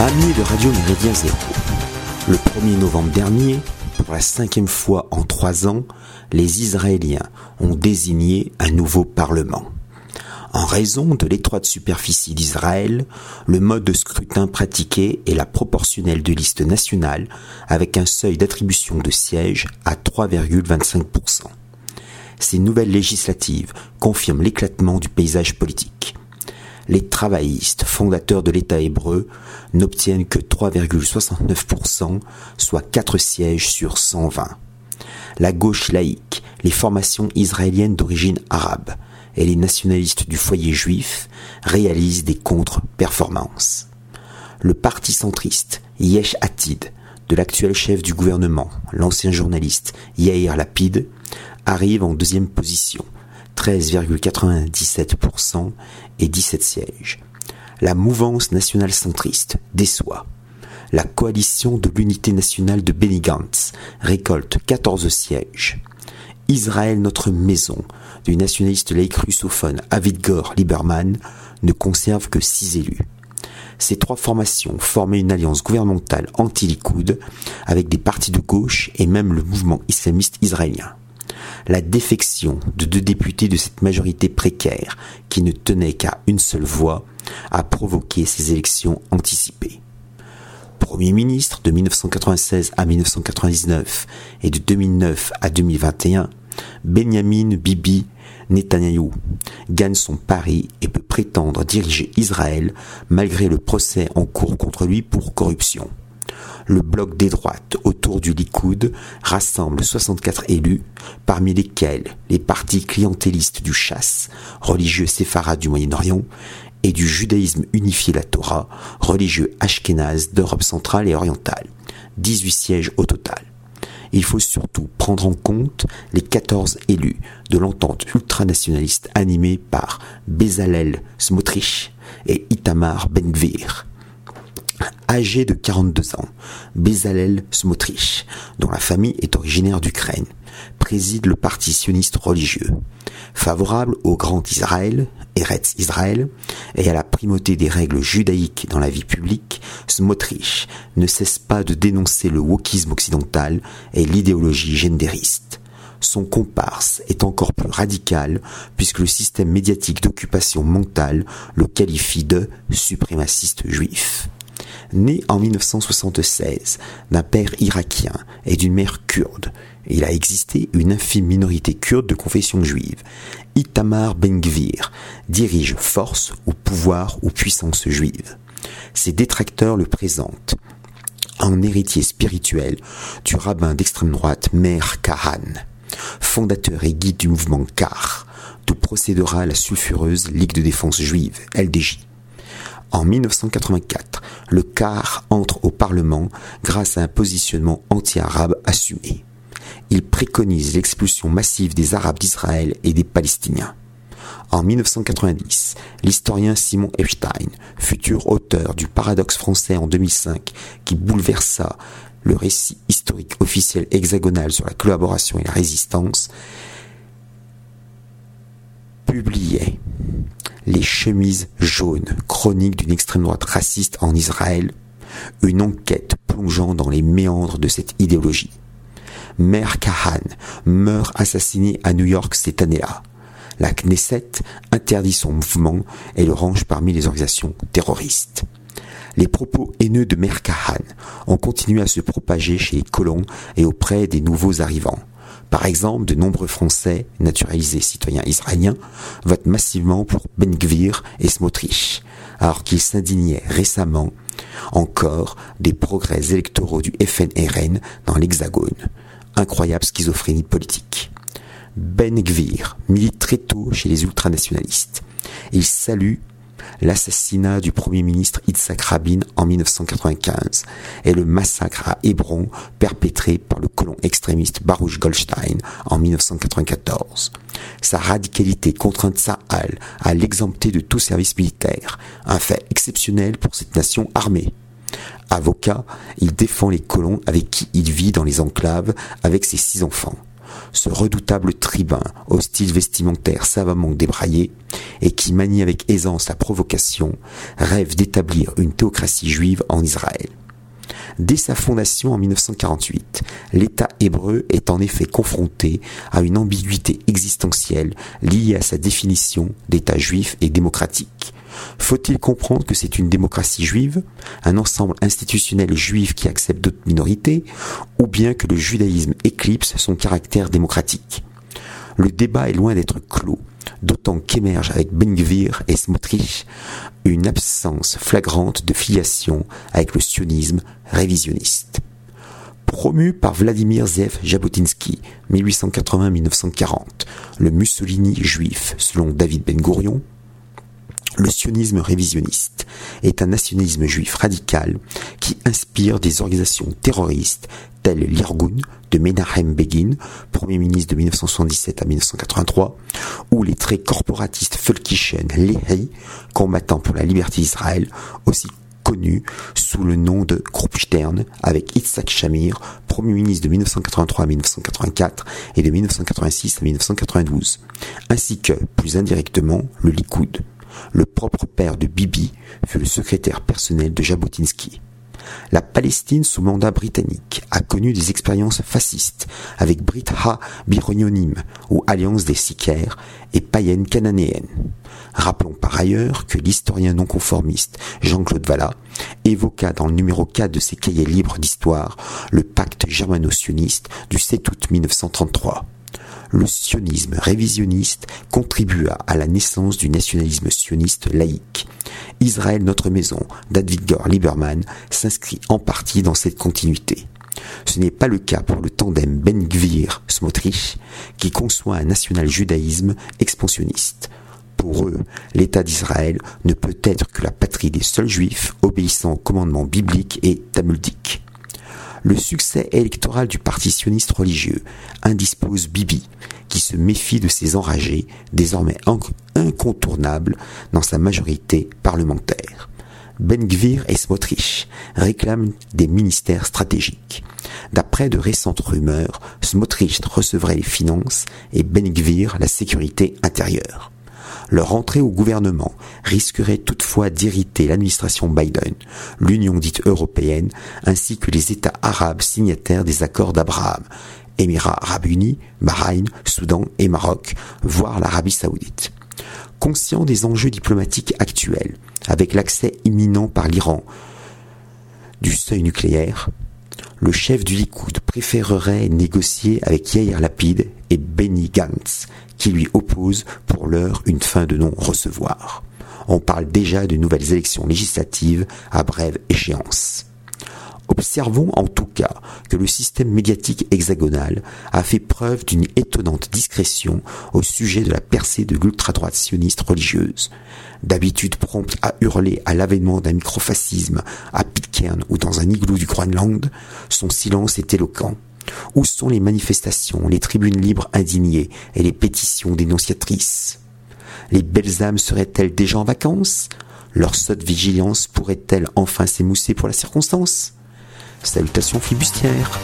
Amis de Radio Méridien Zéro, le 1er novembre dernier, pour la cinquième fois en trois ans, les Israéliens ont désigné un nouveau Parlement. En raison de l'étroite superficie d'Israël, le mode de scrutin pratiqué est la proportionnelle de liste nationale avec un seuil d'attribution de sièges à 3,25%. Ces nouvelles législatives confirment l'éclatement du paysage politique. Les travaillistes, fondateurs de l'État hébreu, n'obtiennent que 3,69%, soit 4 sièges sur 120. La gauche laïque, les formations israéliennes d'origine arabe, et les nationalistes du foyer juif réalisent des contre-performances. Le parti centriste Yesh Atid de l'actuel chef du gouvernement, l'ancien journaliste Yair Lapid, arrive en deuxième position, 13,97% et 17 sièges. La mouvance nationale centriste déçoit. La coalition de l'unité nationale de Benny récolte 14 sièges. Israël notre maison du nationaliste laïque russophone Avigdor Lieberman ne conserve que six élus. Ces trois formations formaient une alliance gouvernementale anti-Likoud avec des partis de gauche et même le mouvement islamiste israélien. La défection de deux députés de cette majorité précaire, qui ne tenait qu'à une seule voix, a provoqué ces élections anticipées. Premier ministre de 1996 à 1999 et de 2009 à 2021, Benjamin Bibi Netanyahou gagne son pari et peut prétendre diriger Israël malgré le procès en cours contre lui pour corruption. Le bloc des droites autour du Likoud rassemble 64 élus, parmi lesquels les partis clientélistes du chasse, religieux séfarades du Moyen-Orient, et du judaïsme unifié la Torah, religieux ashkénaze d'Europe centrale et orientale. 18 sièges au total il faut surtout prendre en compte les 14 élus de l'entente ultranationaliste animée par Bezalel Smotrich et Itamar Ben-Gvir. Âgé de 42 ans, Bezalel Smotrich, dont la famille est originaire d'Ukraine, préside le parti sioniste religieux. Favorable au Grand Israël, Eretz Israël, et à la primauté des règles judaïques dans la vie publique, Smotrich ne cesse pas de dénoncer le wokisme occidental et l'idéologie gendériste. Son comparse est encore plus radical puisque le système médiatique d'occupation mentale le qualifie de suprémaciste juif. Né en 1976 d'un père irakien et d'une mère kurde, il a existé une infime minorité kurde de confession juive. Itamar Ben-Gvir dirige force ou pouvoir ou puissance juive. Ses détracteurs le présentent en héritier spirituel du rabbin d'extrême droite Meir Kahan, fondateur et guide du mouvement Kar, d'où procédera la sulfureuse Ligue de défense juive, LDJ. En 1984, le Kar entre au Parlement grâce à un positionnement anti-arabe assumé il préconise l'expulsion massive des Arabes d'Israël et des Palestiniens. En 1990, l'historien Simon Epstein, futur auteur du Paradoxe français en 2005, qui bouleversa le récit historique officiel hexagonal sur la collaboration et la résistance, publiait Les chemises jaunes, chronique d'une extrême droite raciste en Israël, une enquête plongeant dans les méandres de cette idéologie. Mère Kahan meurt assassiné à New York cette année-là. La Knesset interdit son mouvement et le range parmi les organisations terroristes. Les propos haineux de Mère Kahan ont continué à se propager chez les colons et auprès des nouveaux arrivants. Par exemple, de nombreux Français naturalisés citoyens israéliens votent massivement pour Ben Gvir et Smotrich, alors qu'ils s'indignaient récemment encore des progrès électoraux du FNRN dans l'Hexagone incroyable schizophrénie politique. Ben Gvir milite très tôt chez les ultranationalistes. Il salue l'assassinat du premier ministre Yitzhak Rabin en 1995 et le massacre à Hébron perpétré par le colon extrémiste Baruch Goldstein en 1994. Sa radicalité contraint Tsahal à l'exempter de tout service militaire, un fait exceptionnel pour cette nation armée. Avocat, il défend les colons avec qui il vit dans les enclaves avec ses six enfants. Ce redoutable tribun au style vestimentaire savamment débraillé et qui manie avec aisance la provocation, rêve d'établir une théocratie juive en Israël. Dès sa fondation en 1948, l'État hébreu est en effet confronté à une ambiguïté existentielle liée à sa définition d'État juif et démocratique. Faut-il comprendre que c'est une démocratie juive, un ensemble institutionnel juif qui accepte d'autres minorités, ou bien que le judaïsme éclipse son caractère démocratique? Le débat est loin d'être clos, d'autant qu'émerge avec Ben Gvir et Smotrich une absence flagrante de filiation avec le sionisme révisionniste. Promu par Vladimir Zev Jabotinsky, 1880-1940, le Mussolini juif, selon David Ben Gourion, le sionisme révisionniste est un nationalisme juif radical qui inspire des organisations terroristes telles l'Irgun de Menahem Begin, premier ministre de 1977 à 1983, ou les traits corporatistes Völkischen Lehi, combattant pour la liberté d'Israël, aussi connu sous le nom de Groupe Stern avec Yitzhak Shamir, Premier ministre de 1983 à 1984 et de 1986 à 1992, ainsi que, plus indirectement, le Likoud. Le propre père de Bibi fut le secrétaire personnel de Jabotinsky. La Palestine sous mandat britannique a connu des expériences fascistes avec Brit Ha Bironionim ou Alliance des Sicaires et païenne cananéenne. Rappelons par ailleurs que l'historien non conformiste Jean-Claude Vallat évoqua dans le numéro 4 de ses cahiers libres d'histoire le pacte germano-sioniste du 7 août 1933 le sionisme révisionniste contribua à la naissance du nationalisme sioniste laïque. Israël Notre Maison d'Advigor Lieberman s'inscrit en partie dans cette continuité. Ce n'est pas le cas pour le tandem Ben Gvir Smotrich qui conçoit un national-judaïsme expansionniste. Pour eux, l'État d'Israël ne peut être que la patrie des seuls juifs obéissant aux commandements bibliques et talmudiques le succès électoral du parti sioniste religieux indispose Bibi, qui se méfie de ses enragés, désormais incontournables dans sa majorité parlementaire. Ben Gvir et Smotrich réclament des ministères stratégiques. D'après de récentes rumeurs, Smotrich recevrait les finances et Ben Gvir la sécurité intérieure. Leur entrée au gouvernement risquerait toutefois d'irriter l'administration Biden, l'Union dite européenne, ainsi que les États arabes signataires des accords d'Abraham, Émirats arabes unis, Bahreïn, Soudan et Maroc, voire l'Arabie saoudite. Conscient des enjeux diplomatiques actuels, avec l'accès imminent par l'Iran du seuil nucléaire, le chef du Likoud préférerait négocier avec Yair Lapid et Benny Gantz, qui lui oppose pour l'heure une fin de non-recevoir. On parle déjà de nouvelles élections législatives à brève échéance. Observons en tout cas que le système médiatique hexagonal a fait preuve d'une étonnante discrétion au sujet de la percée de l'ultra-droite sioniste religieuse. D'habitude prompte à hurler à l'avènement d'un microfascisme à Pitcairn ou dans un igloo du Groenland, son silence est éloquent. Où sont les manifestations, les tribunes libres indignées et les pétitions dénonciatrices? Les belles âmes seraient-elles déjà en vacances? Leur sotte vigilance pourrait-elle enfin s'émousser pour la circonstance? Salutations flibustières